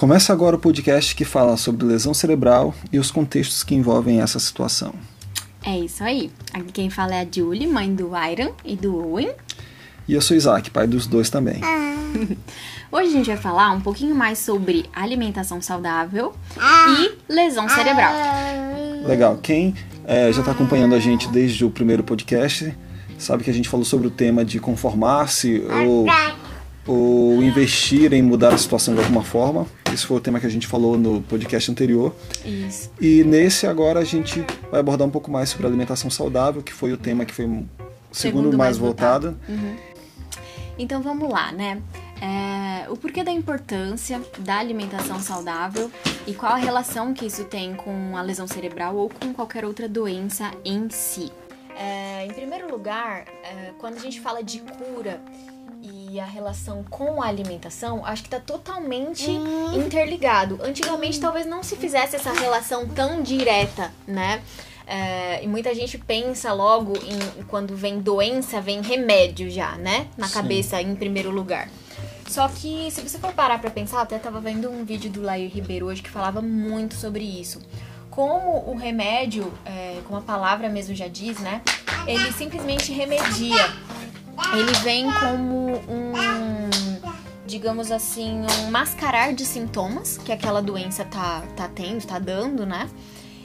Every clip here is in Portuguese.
Começa agora o podcast que fala sobre lesão cerebral e os contextos que envolvem essa situação. É isso aí. Aqui quem fala é a Julie, mãe do Iron e do Owen. E eu sou Isaac, pai dos dois também. Hoje a gente vai falar um pouquinho mais sobre alimentação saudável e lesão cerebral. Legal. Quem é, já está acompanhando a gente desde o primeiro podcast sabe que a gente falou sobre o tema de conformar-se ou, ou investir em mudar a situação de alguma forma. Esse foi o tema que a gente falou no podcast anterior. Isso. E nesse agora a gente vai abordar um pouco mais sobre alimentação saudável, que foi o tema que foi o segundo, Segundo mais, mais votado. Então vamos lá, né? É, o porquê da importância da alimentação saudável e qual a relação que isso tem com a lesão cerebral ou com qualquer outra doença em si. É, em primeiro lugar, é, quando a gente fala de cura e a relação com a alimentação, acho que está totalmente interligado. Antigamente talvez não se fizesse essa relação tão direta, né? É, e muita gente pensa logo em quando vem doença, vem remédio já, né? Na Sim. cabeça, em primeiro lugar. Só que se você for parar pra pensar, até tava vendo um vídeo do Lair Ribeiro hoje que falava muito sobre isso. Como o remédio, é, como a palavra mesmo já diz, né? Ele simplesmente remedia. Ele vem como um, digamos assim, um mascarar de sintomas que aquela doença tá, tá tendo, tá dando, né?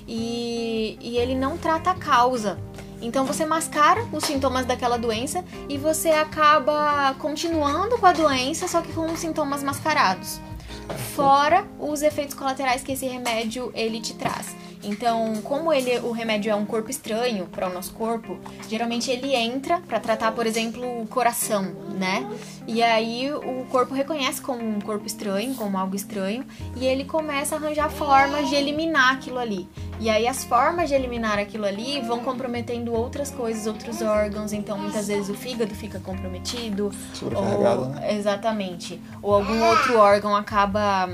E, e ele não trata a causa. Então você mascara os sintomas daquela doença e você acaba continuando com a doença, só que com os sintomas mascarados. Fora os efeitos colaterais que esse remédio ele te traz. Então, como ele, o remédio é um corpo estranho para o nosso corpo, geralmente ele entra para tratar, por exemplo, o coração, né? E aí o corpo reconhece como um corpo estranho, como algo estranho, e ele começa a arranjar formas de eliminar aquilo ali. E aí as formas de eliminar aquilo ali vão comprometendo outras coisas, outros órgãos. Então, muitas vezes o fígado fica comprometido. Sobrecarregado, ou, né? Exatamente. Ou algum outro órgão acaba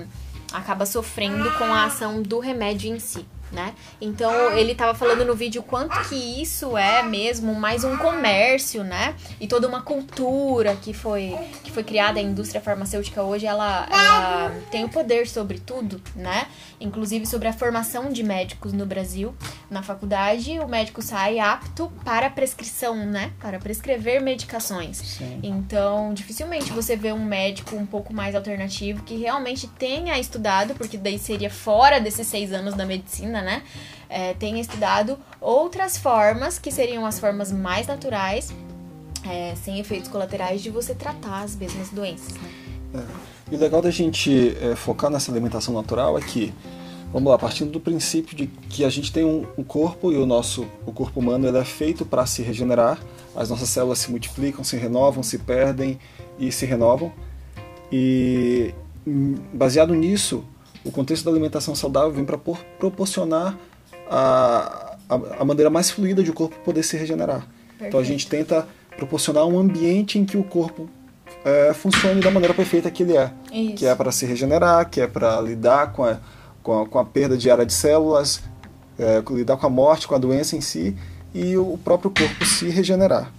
acaba sofrendo com a ação do remédio em si. Né? Então ele tava falando no vídeo quanto que isso é mesmo mais um comércio, né? E toda uma cultura que foi que foi criada a indústria farmacêutica hoje, ela, ela tem o poder sobre tudo, né? Inclusive sobre a formação de médicos no Brasil. Na faculdade, o médico sai apto para prescrição, né? Para prescrever medicações. Sim. Então, dificilmente você vê um médico um pouco mais alternativo que realmente tenha estudado, porque daí seria fora desses seis anos da medicina, né? É, tenha estudado outras formas, que seriam as formas mais naturais, é, sem efeitos colaterais, de você tratar as mesmas doenças, né? E o legal da gente é, focar nessa alimentação natural é que, vamos lá, partindo do princípio de que a gente tem um, um corpo e o nosso o corpo humano ele é feito para se regenerar, as nossas células se multiplicam, se renovam, se perdem e se renovam. E hum, baseado nisso, o contexto da alimentação saudável vem para proporcionar a, a, a maneira mais fluida de o corpo poder se regenerar. Então a Perfeito. gente tenta proporcionar um ambiente em que o corpo é, funcione da maneira perfeita que ele é Isso. que é para se regenerar, que é para lidar com a, com, a, com a perda diária de células, é, lidar com a morte, com a doença em si, e o próprio corpo se regenerar.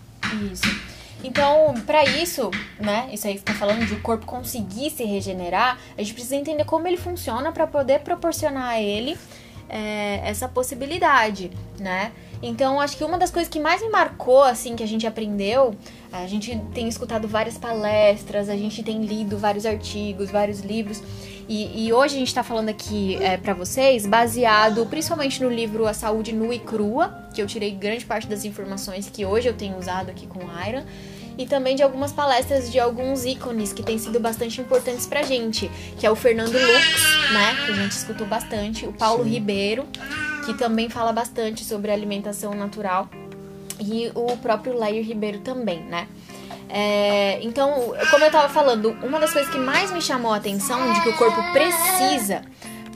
Isso. Então, para isso, né, isso aí que tá falando de o corpo conseguir se regenerar, a gente precisa entender como ele funciona para poder proporcionar a ele é, essa possibilidade, né? Então, acho que uma das coisas que mais me marcou, assim, que a gente aprendeu, a gente tem escutado várias palestras, a gente tem lido vários artigos, vários livros, e, e hoje a gente tá falando aqui é, para vocês, baseado principalmente no livro A Saúde Nua e Crua, que eu tirei grande parte das informações que hoje eu tenho usado aqui com a Iron, e também de algumas palestras de alguns ícones que têm sido bastante importantes pra gente, que é o Fernando Lux, né, que a gente escutou bastante, o Paulo Sim. Ribeiro, que também fala bastante sobre alimentação natural, e o próprio Lair Ribeiro também, né. É, então, como eu tava falando, uma das coisas que mais me chamou a atenção de que o corpo precisa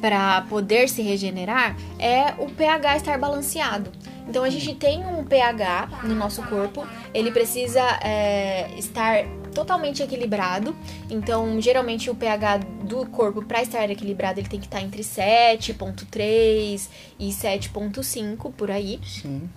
para poder se regenerar é o pH estar balanceado. Então a gente tem um pH no nosso corpo, ele precisa é, estar totalmente equilibrado. Então, geralmente o pH do corpo para estar equilibrado, ele tem que estar entre 7.3 e 7.5 por aí. Sim.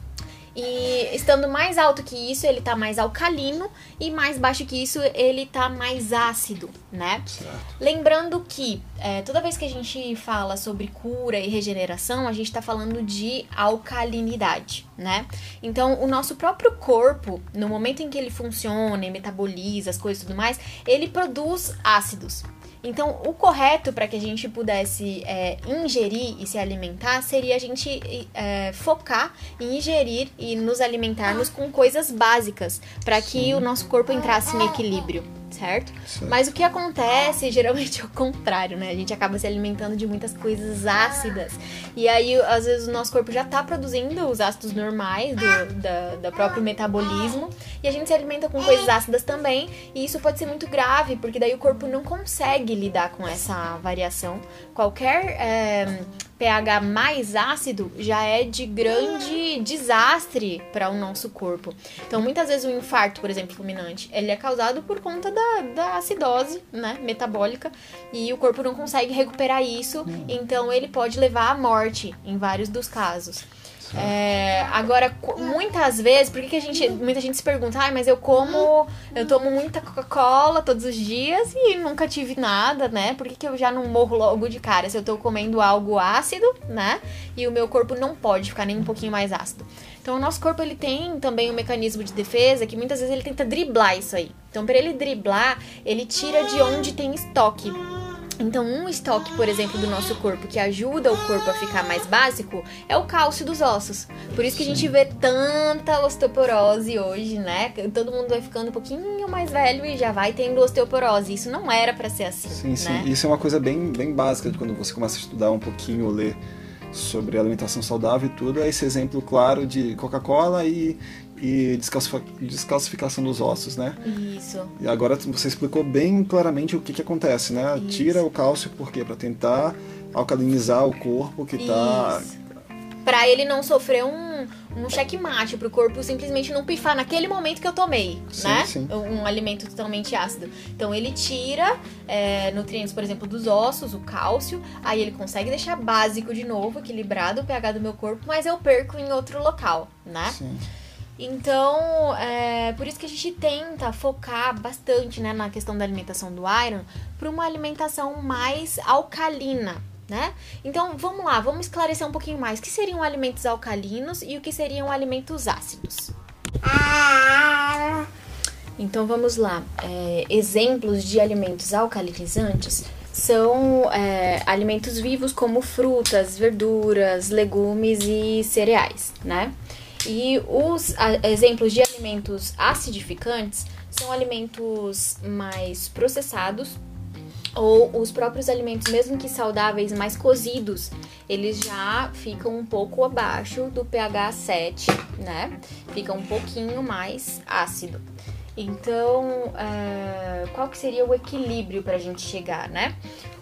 E estando mais alto que isso, ele tá mais alcalino e mais baixo que isso, ele tá mais ácido, né? Certo. Lembrando que é, toda vez que a gente fala sobre cura e regeneração, a gente tá falando de alcalinidade, né? Então, o nosso próprio corpo, no momento em que ele funciona e metaboliza as coisas e tudo mais, ele produz ácidos. Então, o correto para que a gente pudesse é, ingerir e se alimentar seria a gente é, focar em ingerir e nos alimentarmos com coisas básicas para que o nosso corpo entrasse em equilíbrio certo? Certo. Mas o que acontece geralmente é o contrário, né? A gente acaba se alimentando de muitas coisas ácidas. E aí, às vezes, o nosso corpo já tá produzindo os ácidos normais do da, da próprio metabolismo. E a gente se alimenta com coisas ácidas também. E isso pode ser muito grave, porque daí o corpo não consegue lidar com essa variação. Qualquer. É, pH mais ácido já é de grande desastre para o nosso corpo. Então, muitas vezes o infarto, por exemplo, fulminante, ele é causado por conta da, da acidose, né, metabólica, e o corpo não consegue recuperar isso, então ele pode levar à morte em vários dos casos. É, agora, muitas vezes, por que, que a gente. Muita gente se pergunta, ah, mas eu como. Eu tomo muita Coca-Cola todos os dias e nunca tive nada, né? Por que, que eu já não morro logo de cara se eu tô comendo algo ácido, né? E o meu corpo não pode ficar nem um pouquinho mais ácido. Então, o nosso corpo ele tem também um mecanismo de defesa que muitas vezes ele tenta driblar isso aí. Então, para ele driblar, ele tira de onde tem estoque. Então, um estoque, por exemplo, do nosso corpo que ajuda o corpo a ficar mais básico é o cálcio dos ossos. Por isso que a gente vê tanta osteoporose hoje, né? Todo mundo vai ficando um pouquinho mais velho e já vai tendo osteoporose. Isso não era para ser assim. Sim, sim. Né? Isso é uma coisa bem, bem básica de quando você começa a estudar um pouquinho ou ler sobre alimentação saudável e tudo. É esse exemplo claro de Coca-Cola e, e descalcificação dos ossos, né? Isso. E agora você explicou bem claramente o que, que acontece, né? Isso. Tira o cálcio por quê? Para tentar alcalinizar o corpo que tá. Isso. Pra ele não sofrer um, um checkmate, pro corpo simplesmente não pifar naquele momento que eu tomei, Sim, né? sim. Um alimento totalmente ácido. Então ele tira é, nutrientes, por exemplo, dos ossos, o cálcio, aí ele consegue deixar básico de novo, equilibrado o pH do meu corpo, mas eu perco em outro local, né? Sim. Então, é por isso que a gente tenta focar bastante né, na questão da alimentação do iron para uma alimentação mais alcalina, né? Então, vamos lá, vamos esclarecer um pouquinho mais. O que seriam alimentos alcalinos e o que seriam alimentos ácidos? Então, vamos lá. É, exemplos de alimentos alcalinizantes são é, alimentos vivos como frutas, verduras, legumes e cereais, né? E os exemplos de alimentos acidificantes são alimentos mais processados ou os próprios alimentos, mesmo que saudáveis, mais cozidos, eles já ficam um pouco abaixo do pH 7, né? Fica um pouquinho mais ácido. Então, é, qual que seria o equilíbrio para a gente chegar, né?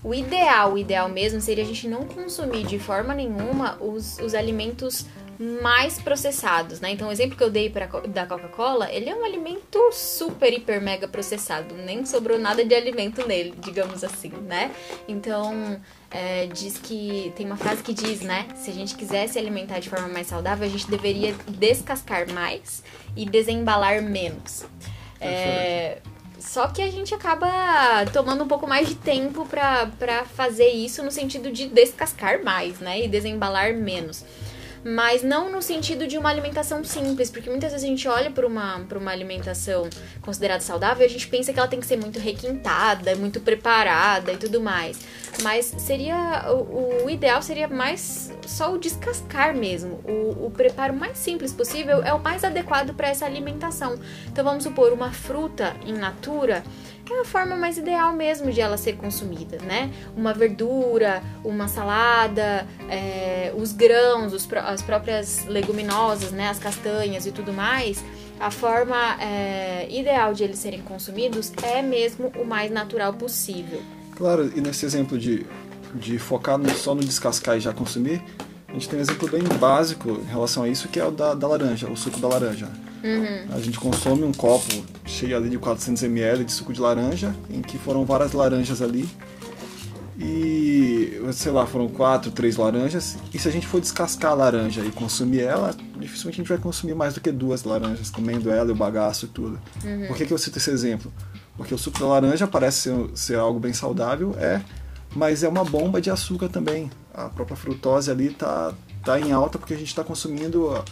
O ideal, o ideal mesmo seria a gente não consumir de forma nenhuma os, os alimentos mais processados, né? Então, o exemplo que eu dei pra, da Coca-Cola, ele é um alimento super, hiper, mega processado. Nem sobrou nada de alimento nele, digamos assim, né? Então, é, diz que... Tem uma frase que diz, né? Se a gente quiser se alimentar de forma mais saudável, a gente deveria descascar mais e desembalar menos. É, só que a gente acaba tomando um pouco mais de tempo pra pra fazer isso no sentido de descascar mais, né? E desembalar menos. Mas não no sentido de uma alimentação simples, porque muitas vezes a gente olha para uma, uma alimentação considerada saudável e a gente pensa que ela tem que ser muito requintada, muito preparada e tudo mais. Mas seria. O, o ideal seria mais só o descascar mesmo. O, o preparo mais simples possível é o mais adequado para essa alimentação. Então vamos supor, uma fruta in natura é a forma mais ideal mesmo de ela ser consumida, né? Uma verdura, uma salada, é, os grãos, os as próprias leguminosas, né? As castanhas e tudo mais. A forma é, ideal de eles serem consumidos é mesmo o mais natural possível. Claro, e nesse exemplo de, de focar só no descascar e já consumir, a gente tem um exemplo bem básico em relação a isso, que é o da, da laranja, o suco da laranja. A gente consome um copo cheio ali de 400 ml de suco de laranja, em que foram várias laranjas ali. E sei lá, foram quatro, três laranjas, e se a gente for descascar a laranja e consumir ela, dificilmente a gente vai consumir mais do que duas laranjas, comendo ela e o bagaço e tudo. Uhum. Por que, que eu cito esse exemplo? Porque o suco da laranja parece ser, ser algo bem saudável, é, mas é uma bomba de açúcar também. A própria frutose ali tá, tá em alta porque a gente está consumindo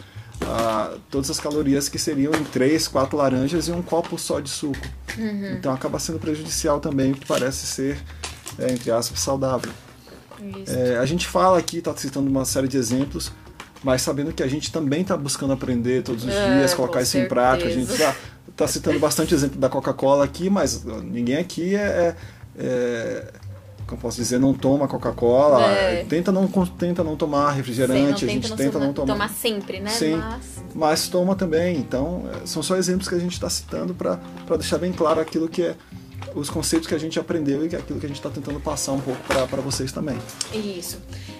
todas as calorias que seriam em três, quatro laranjas e um copo só de suco. Uhum. Então acaba sendo prejudicial também, o que parece ser, é, entre aspas, saudável. É, a gente fala aqui, está citando uma série de exemplos, mas sabendo que a gente também está buscando aprender todos os é, dias, colocar isso certeza. em prática. A gente está tá citando bastante exemplo da Coca-Cola aqui, mas ninguém aqui é, é, é como posso dizer, não toma Coca-Cola, é. tenta, não, tenta não tomar refrigerante, Sei, a gente tenta não tomar. Tomar sempre, né? Sim, mas... mas toma também. Então, é, são só exemplos que a gente está citando para deixar bem claro aquilo que é os conceitos que a gente aprendeu e é aquilo que a gente está tentando passar um pouco para vocês também. Isso.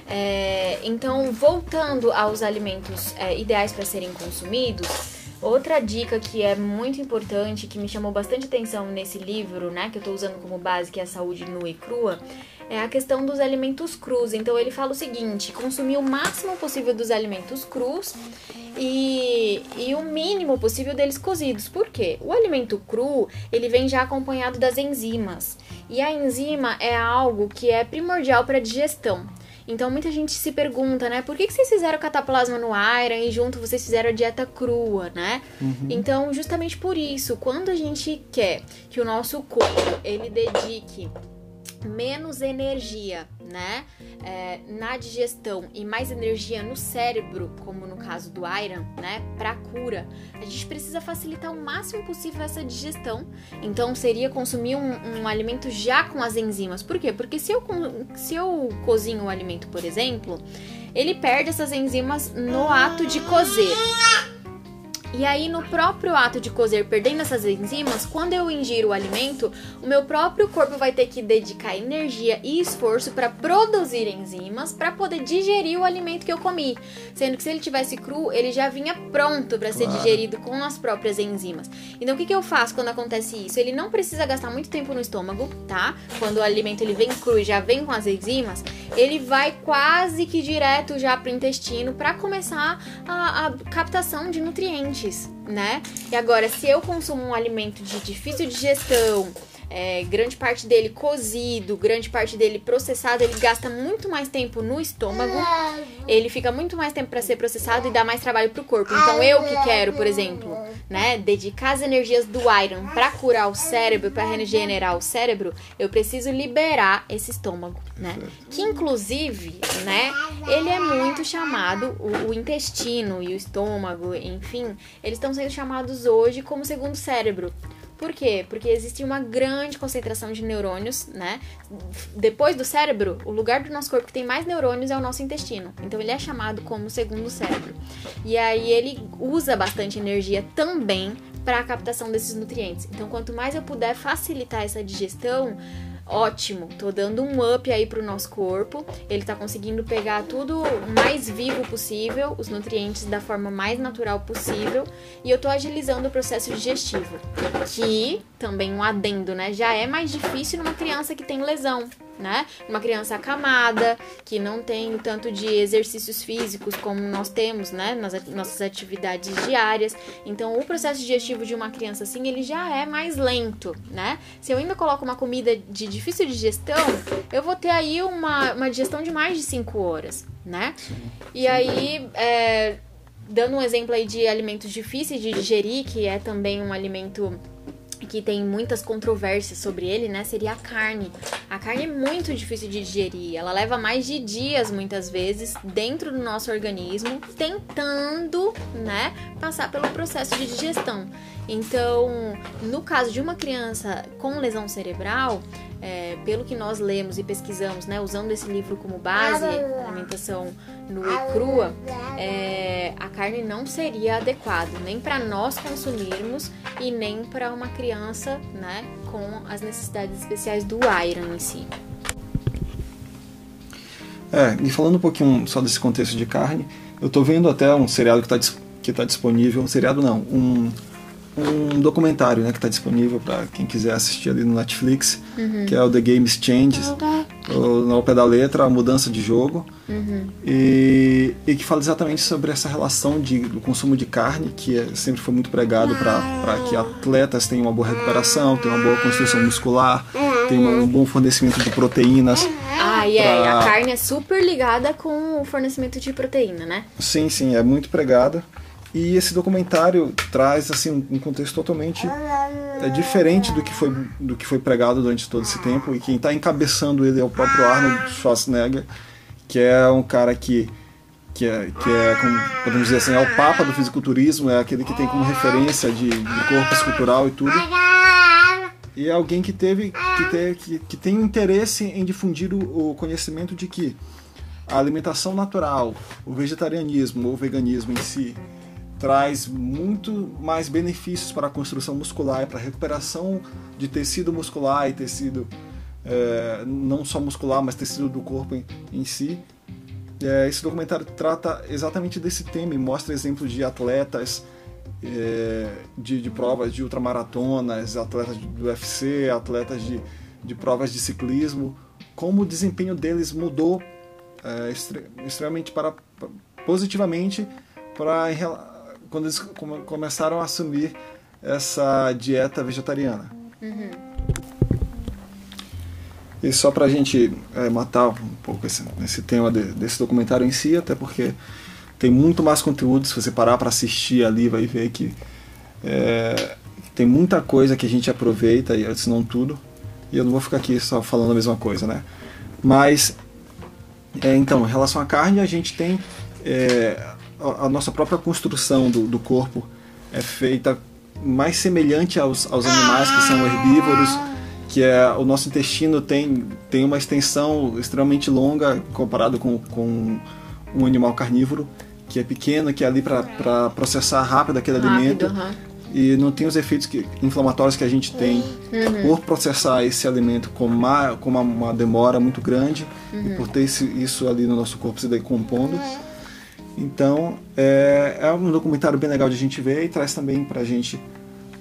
É, então, voltando aos alimentos é, ideais para serem consumidos, outra dica que é muito importante, que me chamou bastante atenção nesse livro, né, que eu estou usando como base, que é a saúde nua e crua, é a questão dos alimentos crus. Então ele fala o seguinte: consumir o máximo possível dos alimentos crus e, e o mínimo possível deles cozidos. Por quê? O alimento cru ele vem já acompanhado das enzimas e a enzima é algo que é primordial para a digestão. Então muita gente se pergunta, né? Por que, que vocês fizeram cataplasma no Iron e junto vocês fizeram a dieta crua, né? Uhum. Então, justamente por isso, quando a gente quer que o nosso corpo ele dedique menos energia, né, é, na digestão e mais energia no cérebro, como no caso do Iron, né, para cura, a gente precisa facilitar o máximo possível essa digestão. Então seria consumir um, um alimento já com as enzimas. Por quê? Porque se eu, se eu cozinho o alimento, por exemplo, ele perde essas enzimas no ato de cozer. E aí, no próprio ato de cozer, perdendo essas enzimas, quando eu ingiro o alimento, o meu próprio corpo vai ter que dedicar energia e esforço para produzir enzimas para poder digerir o alimento que eu comi. Sendo que se ele tivesse cru, ele já vinha pronto para ser digerido com as próprias enzimas. Então, o que, que eu faço quando acontece isso? Ele não precisa gastar muito tempo no estômago, tá? Quando o alimento ele vem cru e já vem com as enzimas, ele vai quase que direto já para o intestino para começar a, a captação de nutrientes né? E agora, se eu consumo um alimento de difícil digestão, é, grande parte dele cozido, grande parte dele processado, ele gasta muito mais tempo no estômago, ele fica muito mais tempo para ser processado e dá mais trabalho pro corpo. Então eu que quero, por exemplo, né, dedicar as energias do iron para curar o cérebro, para regenerar o cérebro, eu preciso liberar esse estômago, né? Que inclusive, né, ele é muito chamado o, o intestino e o estômago, enfim, eles estão sendo chamados hoje como segundo cérebro. Por quê? Porque existe uma grande concentração de neurônios, né? Depois do cérebro, o lugar do nosso corpo que tem mais neurônios é o nosso intestino. Então ele é chamado como segundo cérebro. E aí ele usa bastante energia também para a captação desses nutrientes. Então quanto mais eu puder facilitar essa digestão, ótimo, tô dando um up aí pro nosso corpo. Ele tá conseguindo pegar tudo mais vivo possível, os nutrientes da forma mais natural possível, e eu tô agilizando o processo digestivo, que também um adendo, né? Já é mais difícil numa criança que tem lesão né? Uma criança acamada, que não tem tanto de exercícios físicos como nós temos, né? Nas nossas atividades diárias. Então, o processo digestivo de uma criança assim, ele já é mais lento, né? Se eu ainda coloco uma comida de difícil digestão, eu vou ter aí uma, uma digestão de mais de 5 horas, né? E aí, é, dando um exemplo aí de alimentos difíceis de digerir, que é também um alimento que tem muitas controvérsias sobre ele, né, seria a carne. A carne é muito difícil de digerir, ela leva mais de dias muitas vezes dentro do nosso organismo, tentando, né, passar pelo processo de digestão. Então, no caso de uma criança com lesão cerebral, é, pelo que nós lemos e pesquisamos, né, usando esse livro como base, alimentação nua e crua, é, a carne não seria adequada nem para nós consumirmos e nem para uma criança, né, com as necessidades especiais do iron em si. É, e falando um pouquinho só desse contexto de carne, eu estou vendo até um seriado que está que tá disponível, um seriado não, um um documentário né, que está disponível para quem quiser assistir ali no Netflix, uhum. que é o The Games Changes, no pé da letra, a mudança de jogo, uhum. e, e, que fala exatamente sobre essa relação de, do consumo de carne, que é, sempre foi muito pregado para que atletas tenham uma boa recuperação, tenham uma boa construção muscular, tenham um bom fornecimento de proteínas. Ah, e é, pra... a carne é super ligada com o fornecimento de proteína, né? Sim, sim, é muito pregada. E esse documentário traz assim um contexto totalmente é, diferente do que foi do que foi pregado durante todo esse tempo e quem está encabeçando ele é o próprio Arnold Schwarzenegger, que é um cara que que é, que é como podemos dizer assim, é o papa do fisiculturismo, é aquele que tem como referência de, de corpo escultural e tudo. E é alguém que teve que, ter, que, que tem interesse em difundir o, o conhecimento de que a alimentação natural, o vegetarianismo ou o veganismo em si, traz muito mais benefícios para a construção muscular e para a recuperação de tecido muscular e tecido é, não só muscular, mas tecido do corpo em, em si. É, esse documentário trata exatamente desse tema e mostra exemplos de atletas é, de, de, provas de ultramaratonas, atletas do UFC, atletas de, de provas de ciclismo, como o desempenho deles mudou é, extremamente para, positivamente para quando eles começaram a assumir essa dieta vegetariana. Uhum. E só para a gente é, matar um pouco esse, esse tema de, desse documentário em si, até porque tem muito mais conteúdo, se você parar para assistir ali, vai ver que é, tem muita coisa que a gente aproveita, se não tudo, e eu não vou ficar aqui só falando a mesma coisa, né? Mas, é, então, em relação à carne, a gente tem é, a nossa própria construção do, do corpo é feita mais semelhante aos, aos animais que são herbívoros, que é o nosso intestino tem, tem uma extensão extremamente longa comparado com, com um animal carnívoro, que é pequeno, que é ali para processar rápido aquele rápido, alimento. Uhum. E não tem os efeitos que, inflamatórios que a gente tem uhum. por processar esse alimento com uma, com uma, uma demora muito grande uhum. e por ter esse, isso ali no nosso corpo se decompondo. Então, é, é um documentário bem legal de a gente ver e traz também para a gente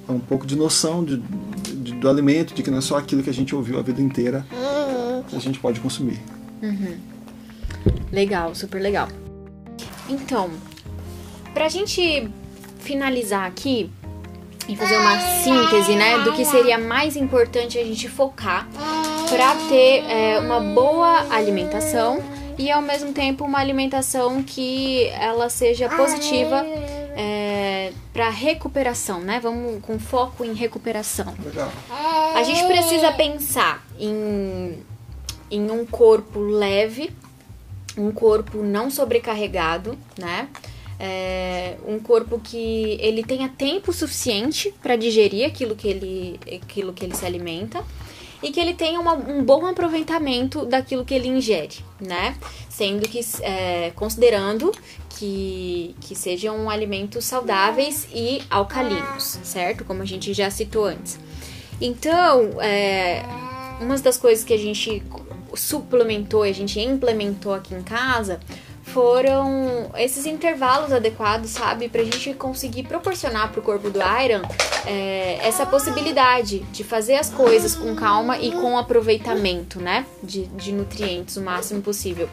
um pouco de noção de, de, do alimento, de que não é só aquilo que a gente ouviu a vida inteira que a gente pode consumir. Uhum. Legal, super legal. Então, para a gente finalizar aqui e fazer uma síntese, né, do que seria mais importante a gente focar para ter é, uma boa alimentação e ao mesmo tempo uma alimentação que ela seja positiva é, para recuperação, né? Vamos com foco em recuperação. Legal. A gente precisa pensar em, em um corpo leve, um corpo não sobrecarregado, né? É, um corpo que ele tenha tempo suficiente para digerir aquilo que ele, aquilo que ele se alimenta e que ele tenha uma, um bom aproveitamento daquilo que ele ingere, né? Sendo que, é, considerando que, que sejam alimentos saudáveis e alcalinos, certo? Como a gente já citou antes. Então, é, uma das coisas que a gente suplementou, a gente implementou aqui em casa foram esses intervalos adequados, sabe? Pra gente conseguir proporcionar pro corpo do Iron é, essa possibilidade de fazer as coisas com calma e com aproveitamento, né? De, de nutrientes o máximo possível.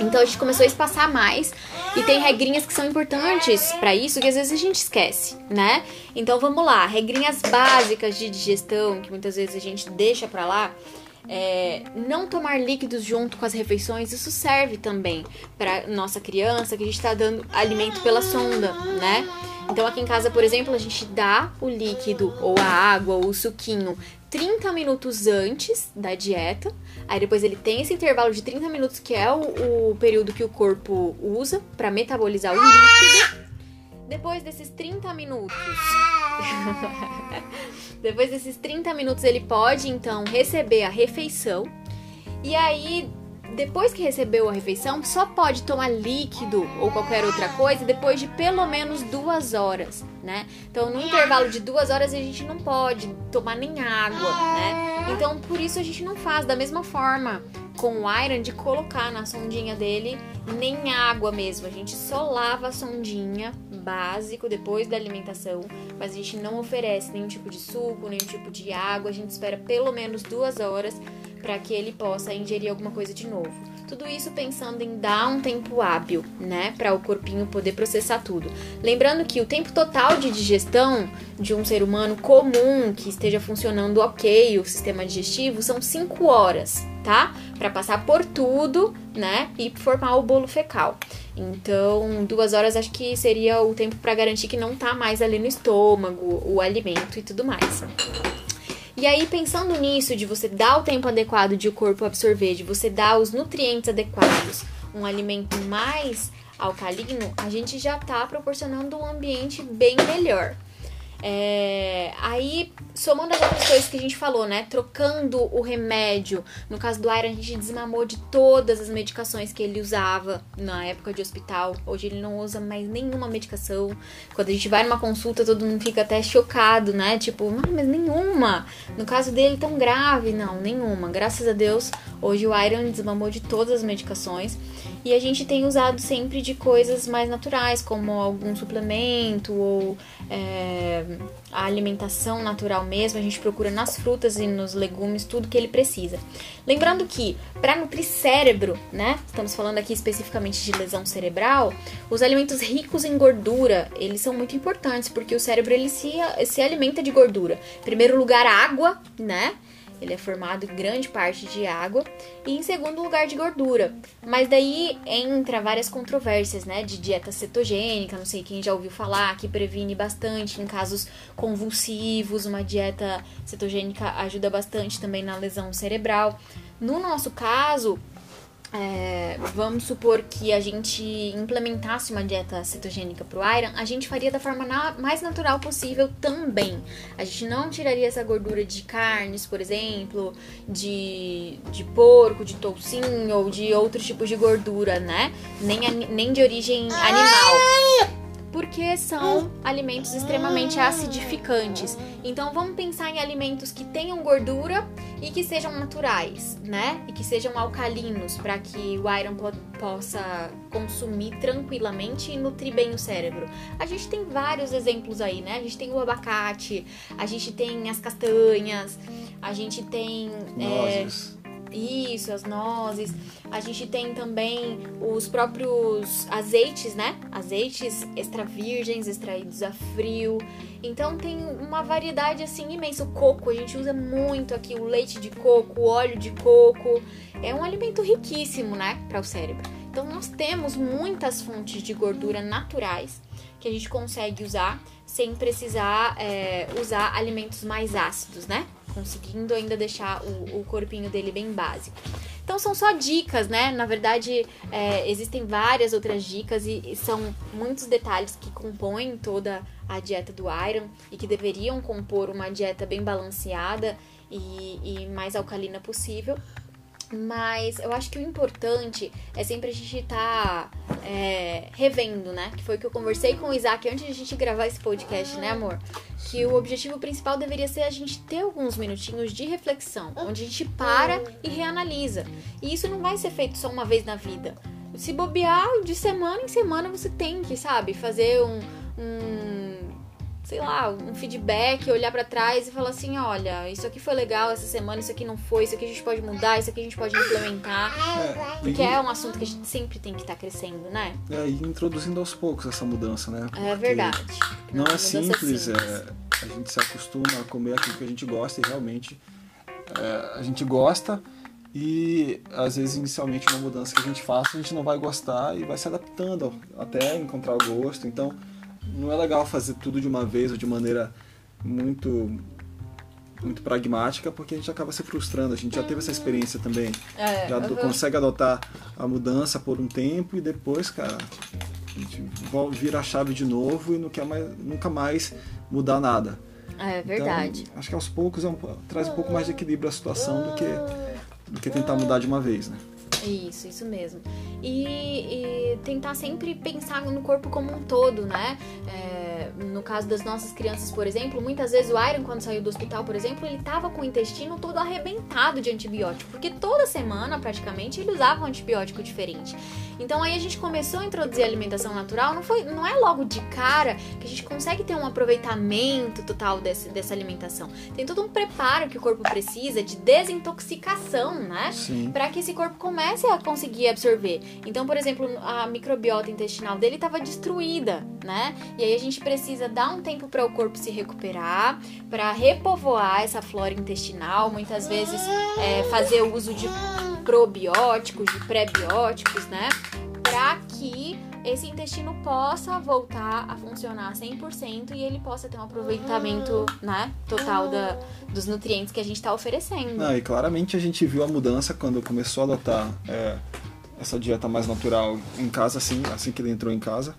Então a gente começou a espaçar mais e tem regrinhas que são importantes para isso que às vezes a gente esquece, né? Então vamos lá, regrinhas básicas de digestão que muitas vezes a gente deixa para lá é, não tomar líquidos junto com as refeições, isso serve também para nossa criança, que a gente está dando alimento pela sonda, né? Então aqui em casa, por exemplo, a gente dá o líquido ou a água ou o suquinho 30 minutos antes da dieta. Aí depois ele tem esse intervalo de 30 minutos que é o, o período que o corpo usa para metabolizar o líquido. Depois desses 30 minutos. depois desses 30 minutos, ele pode então receber a refeição. E aí, depois que recebeu a refeição, só pode tomar líquido ou qualquer outra coisa depois de pelo menos duas horas, né? Então, no intervalo de duas horas, a gente não pode tomar nem água, né? Então, por isso a gente não faz da mesma forma com o iron de colocar na sondinha dele nem água mesmo. A gente só lava a sondinha básico depois da alimentação, mas a gente não oferece nenhum tipo de suco, nenhum tipo de água. A gente espera pelo menos duas horas para que ele possa ingerir alguma coisa de novo. Tudo isso pensando em dar um tempo hábil, né, para o corpinho poder processar tudo. Lembrando que o tempo total de digestão de um ser humano comum que esteja funcionando ok o sistema digestivo são 5 horas, tá? Para passar por tudo, né, e formar o bolo fecal. Então, duas horas acho que seria o tempo para garantir que não tá mais ali no estômago, o alimento e tudo mais. E aí, pensando nisso, de você dar o tempo adequado de o corpo absorver, de você dar os nutrientes adequados, um alimento mais alcalino, a gente já está proporcionando um ambiente bem melhor. É, aí, somando as outras coisas que a gente falou, né? Trocando o remédio. No caso do Iron, a gente desmamou de todas as medicações que ele usava na época de hospital. Hoje ele não usa mais nenhuma medicação. Quando a gente vai numa consulta, todo mundo fica até chocado, né? Tipo, mas nenhuma. No caso dele, tão grave. Não, nenhuma. Graças a Deus, hoje o Iron desmamou de todas as medicações. E a gente tem usado sempre de coisas mais naturais, como algum suplemento ou é, a alimentação natural mesmo. A gente procura nas frutas e nos legumes tudo que ele precisa. Lembrando que para nutrir cérebro, né? Estamos falando aqui especificamente de lesão cerebral. Os alimentos ricos em gordura eles são muito importantes porque o cérebro ele se, se alimenta de gordura. Em primeiro lugar, água, né? Ele é formado em grande parte de água e em segundo lugar de gordura. Mas daí entra várias controvérsias, né, de dieta cetogênica, não sei quem já ouviu falar, que previne bastante em casos convulsivos, uma dieta cetogênica ajuda bastante também na lesão cerebral. No nosso caso, é, vamos supor que a gente implementasse uma dieta cetogênica para o Iron, a gente faria da forma na, mais natural possível também. A gente não tiraria essa gordura de carnes, por exemplo, de, de porco, de toucinho ou de outros tipos de gordura, né? Nem, nem de origem animal porque são alimentos extremamente acidificantes. Então vamos pensar em alimentos que tenham gordura e que sejam naturais, né? E que sejam alcalinos para que o iron po possa consumir tranquilamente e nutrir bem o cérebro. A gente tem vários exemplos aí, né? A gente tem o abacate, a gente tem as castanhas, a gente tem é, isso, as nozes. A gente tem também os próprios azeites, né? Azeites extra virgens, extraídos a frio. Então tem uma variedade assim imensa. O coco, a gente usa muito aqui o leite de coco, o óleo de coco. É um alimento riquíssimo, né, para o cérebro. Então nós temos muitas fontes de gordura naturais que a gente consegue usar sem precisar é, usar alimentos mais ácidos, né? Conseguindo ainda deixar o, o corpinho dele bem básico. Então são só dicas, né? Na verdade, é, existem várias outras dicas e, e, são muitos detalhes que compõem toda a dieta do Iron e que deveriam compor uma dieta bem balanceada e, e mais alcalina possível. Mas eu acho que o importante é sempre a gente estar tá, é, revendo, né? Que foi o que eu conversei com o Isaac antes de a gente gravar esse podcast, né, amor? Que o objetivo principal deveria ser a gente ter alguns minutinhos de reflexão, onde a gente para e reanalisa. E isso não vai ser feito só uma vez na vida. Se bobear, de semana em semana você tem que, sabe, fazer um, um sei lá, um feedback, olhar para trás e falar assim, olha, isso aqui foi legal essa semana, isso aqui não foi, isso aqui a gente pode mudar, isso aqui a gente pode implementar. É, porque e... é um assunto que a gente sempre tem que estar tá crescendo, né? É, e introduzindo aos poucos essa mudança, né? Porque é verdade. Não, é, simples, simples. É, a gente se acostuma a comer aquilo que a gente gosta e realmente é, a gente gosta e às vezes inicialmente uma mudança que a gente faça a gente não vai gostar e vai se adaptando até encontrar o gosto. Então não é legal fazer tudo de uma vez ou de maneira muito muito pragmática porque a gente acaba se frustrando. A gente já teve essa experiência também. É, já uhum. consegue adotar a mudança por um tempo e depois, cara, a gente vira a chave de novo e não quer mais, nunca mais mudar nada. É verdade. Então, acho que aos poucos é um, traz um pouco mais de equilíbrio à situação do que, do que tentar mudar de uma vez, né? Isso, isso mesmo. E, e, tentar sempre pensar no corpo como um todo, né? É, no caso das nossas crianças, por exemplo, muitas vezes o Iron, quando saiu do hospital, por exemplo, ele tava com o intestino todo arrebentado de antibiótico, porque toda semana, praticamente, ele usava um antibiótico diferente. Então aí a gente começou a introduzir a alimentação natural, não foi, não é logo de cara que a gente consegue ter um aproveitamento total desse, dessa alimentação. Tem todo um preparo que o corpo precisa de desintoxicação, né? Para que esse corpo comece a conseguir absorver. Então, por exemplo, a microbiota intestinal dele estava destruída, né? E aí a gente precisa dar um tempo para o corpo se recuperar, para repovoar essa flora intestinal, muitas vezes é, fazer o uso de probióticos, de pré-bióticos, né? Para que esse intestino possa voltar a funcionar 100% e ele possa ter um aproveitamento né, total da, dos nutrientes que a gente está oferecendo. Não, e claramente a gente viu a mudança quando começou a adotar é, essa dieta mais natural em casa, assim, assim que ele entrou em casa.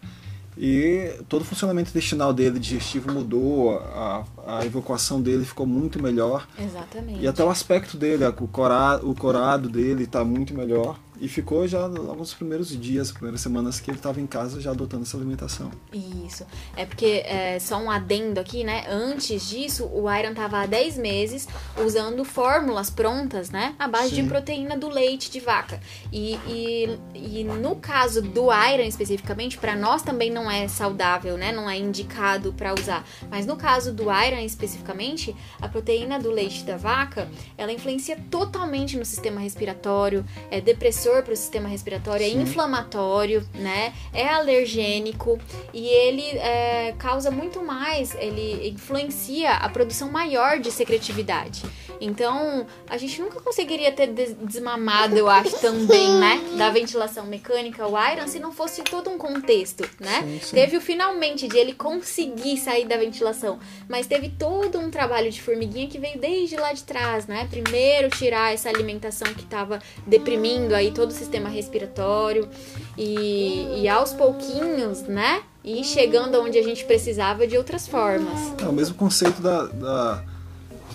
E todo o funcionamento intestinal dele, digestivo, mudou, a, a evacuação dele ficou muito melhor. Exatamente. E até o aspecto dele, o corado, o corado dele está muito melhor. E ficou já alguns primeiros dias, primeiras semanas que ele estava em casa já adotando essa alimentação. Isso. É porque, é, só um adendo aqui, né? Antes disso, o Iron estava há 10 meses usando fórmulas prontas, né? A base Sim. de proteína do leite de vaca. E, e, e no caso do Iron especificamente, para nós também não é saudável, né? Não é indicado para usar. Mas no caso do Iron especificamente, a proteína do leite da vaca, ela influencia totalmente no sistema respiratório, é depressor agressor para o sistema respiratório, é Sim. é inflamatório, né? É alergênico e ele é, causa muito mais, ele influencia a produção maior de secretividade. Então, a gente nunca conseguiria ter desmamado, eu acho, também, né? Da ventilação mecânica, o Iron, se não fosse todo um contexto, né? Sim, sim. Teve o finalmente de ele conseguir sair da ventilação, mas teve todo um trabalho de formiguinha que veio desde lá de trás, né? Primeiro tirar essa alimentação que estava deprimindo aí todo o sistema respiratório e, e aos pouquinhos, né? E chegando onde a gente precisava de outras formas. É o mesmo conceito da, da,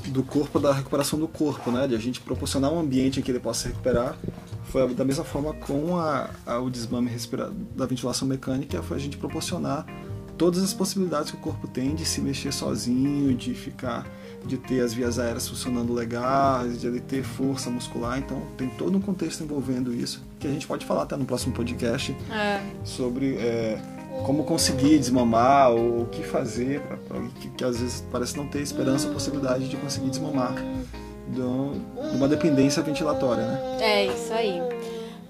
do corpo, da recuperação do corpo, né? De a gente proporcionar um ambiente em que ele possa se recuperar. Foi da mesma forma com a, a o desmame da ventilação mecânica, foi a gente proporcionar todas as possibilidades que o corpo tem de se mexer sozinho, de ficar de ter as vias aéreas funcionando legais, de ele ter força muscular. Então tem todo um contexto envolvendo isso que a gente pode falar até no próximo podcast é. sobre é, como conseguir desmamar ou o que fazer para que, que, às vezes parece não ter esperança ou possibilidade de conseguir desmamar de uma dependência ventilatória, né? É isso aí.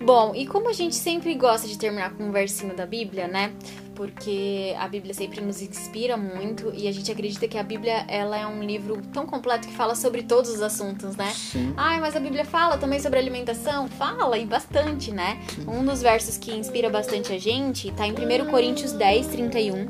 Bom, e como a gente sempre gosta de terminar com um versinho da Bíblia, né? Porque a Bíblia sempre nos inspira muito e a gente acredita que a Bíblia ela é um livro tão completo que fala sobre todos os assuntos, né? Sim. Ai, mas a Bíblia fala também sobre alimentação? Fala, e bastante, né? Sim. Um dos versos que inspira bastante a gente tá em 1 Coríntios 10, 31,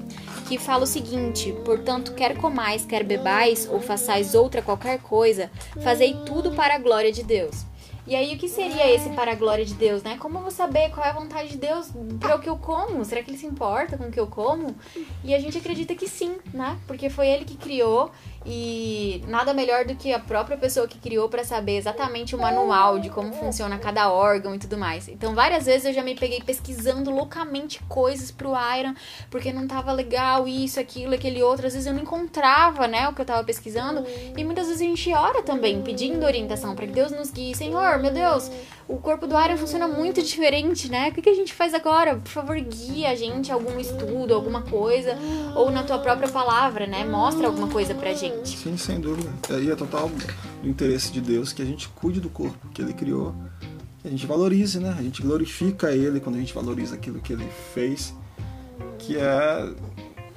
que fala o seguinte: Portanto, quer comais, quer bebais, ou façais outra qualquer coisa, fazei tudo para a glória de Deus. E aí, o que seria esse para a glória de Deus, né? Como eu vou saber qual é a vontade de Deus para o que eu como? Será que ele se importa com o que eu como? E a gente acredita que sim, né? Porque foi ele que criou e nada melhor do que a própria pessoa que criou para saber exatamente o manual de como funciona cada órgão e tudo mais. Então, várias vezes eu já me peguei pesquisando loucamente coisas pro Iron, porque não tava legal isso, aquilo, aquele outro. Às vezes eu não encontrava, né, o que eu tava pesquisando. E muitas vezes a gente ora também, pedindo orientação para que Deus nos guie. Senhor, meu Deus, o corpo do Iron funciona muito diferente, né? O que, que a gente faz agora? Por favor, guia a gente algum estudo, alguma coisa, ou na tua própria palavra, né? Mostra alguma coisa pra gente. Sim, sem dúvida. Aí é total o interesse de Deus que a gente cuide do corpo que ele criou, que a gente valorize, né? A gente glorifica ele quando a gente valoriza aquilo que ele fez, que é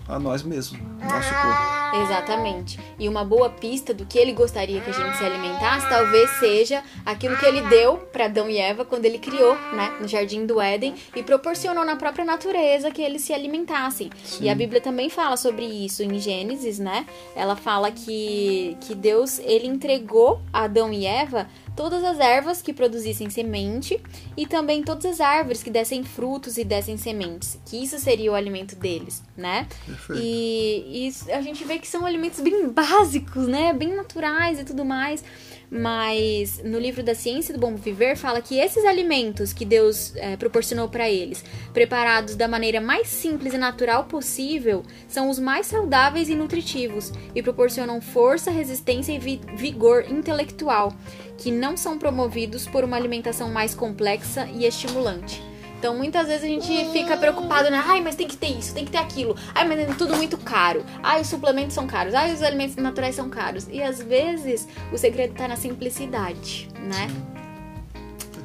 a nós mesmos, nosso corpo. Exatamente. E uma boa pista do que ele gostaria que a gente se alimentasse talvez seja aquilo que ele deu para Adão e Eva quando ele criou, né, no jardim do Éden e proporcionou na própria natureza que eles se alimentassem. Sim. E a Bíblia também fala sobre isso em Gênesis, né? Ela fala que que Deus ele entregou a Adão e Eva todas as ervas que produzissem semente e também todas as árvores que dessem frutos e dessem sementes, que isso seria o alimento deles, né? Perfeito. E, e a gente vê que são alimentos bem básicos, né? Bem naturais e tudo mais. Mas no livro da Ciência do Bom Viver fala que esses alimentos que Deus é, proporcionou para eles, preparados da maneira mais simples e natural possível, são os mais saudáveis e nutritivos e proporcionam força, resistência e vi vigor intelectual, que não são promovidos por uma alimentação mais complexa e estimulante. Então, muitas vezes a gente fica preocupado, né? Ai, mas tem que ter isso, tem que ter aquilo. Ai, mas é tudo muito caro. Ai, os suplementos são caros. Ai, os alimentos naturais são caros. E às vezes o segredo tá na simplicidade, né?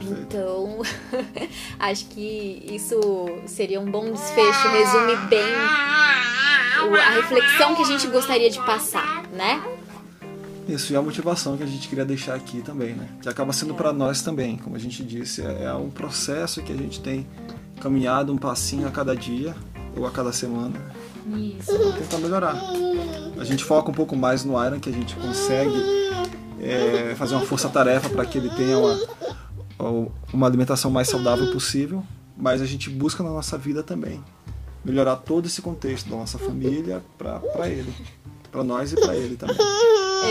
Então, acho que isso seria um bom desfecho, resume bem a reflexão que a gente gostaria de passar, né? Isso, e a motivação que a gente queria deixar aqui também, né? Que acaba sendo para nós também, como a gente disse, é, é um processo que a gente tem caminhado um passinho a cada dia ou a cada semana. Isso. Pra tentar melhorar. A gente foca um pouco mais no Iron, que a gente consegue é, fazer uma força-tarefa para que ele tenha uma, uma alimentação mais saudável possível, mas a gente busca na nossa vida também melhorar todo esse contexto da nossa família para ele, para nós e para ele também.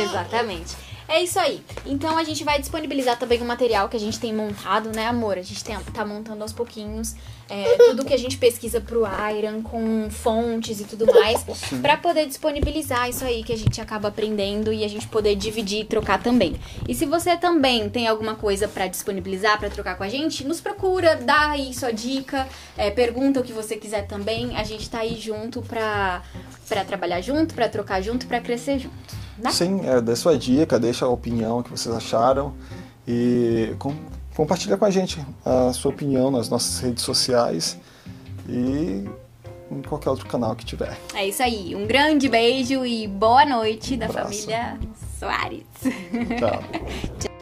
Exatamente. É isso aí. Então a gente vai disponibilizar também o material que a gente tem montado, né, amor? A gente tem, tá montando aos pouquinhos é, tudo que a gente pesquisa pro Iron, com fontes e tudo mais, para poder disponibilizar isso aí que a gente acaba aprendendo e a gente poder dividir e trocar também. E se você também tem alguma coisa para disponibilizar, para trocar com a gente, nos procura, dá aí sua dica, é, pergunta o que você quiser também. A gente tá aí junto pra, pra trabalhar junto, pra trocar junto, pra crescer junto. Né? Sim, é, dê sua dica, deixa a opinião que vocês acharam e com, compartilha com a gente a sua opinião nas nossas redes sociais e em qualquer outro canal que tiver. É isso aí. Um grande beijo e boa noite um da família Soares. Tchau.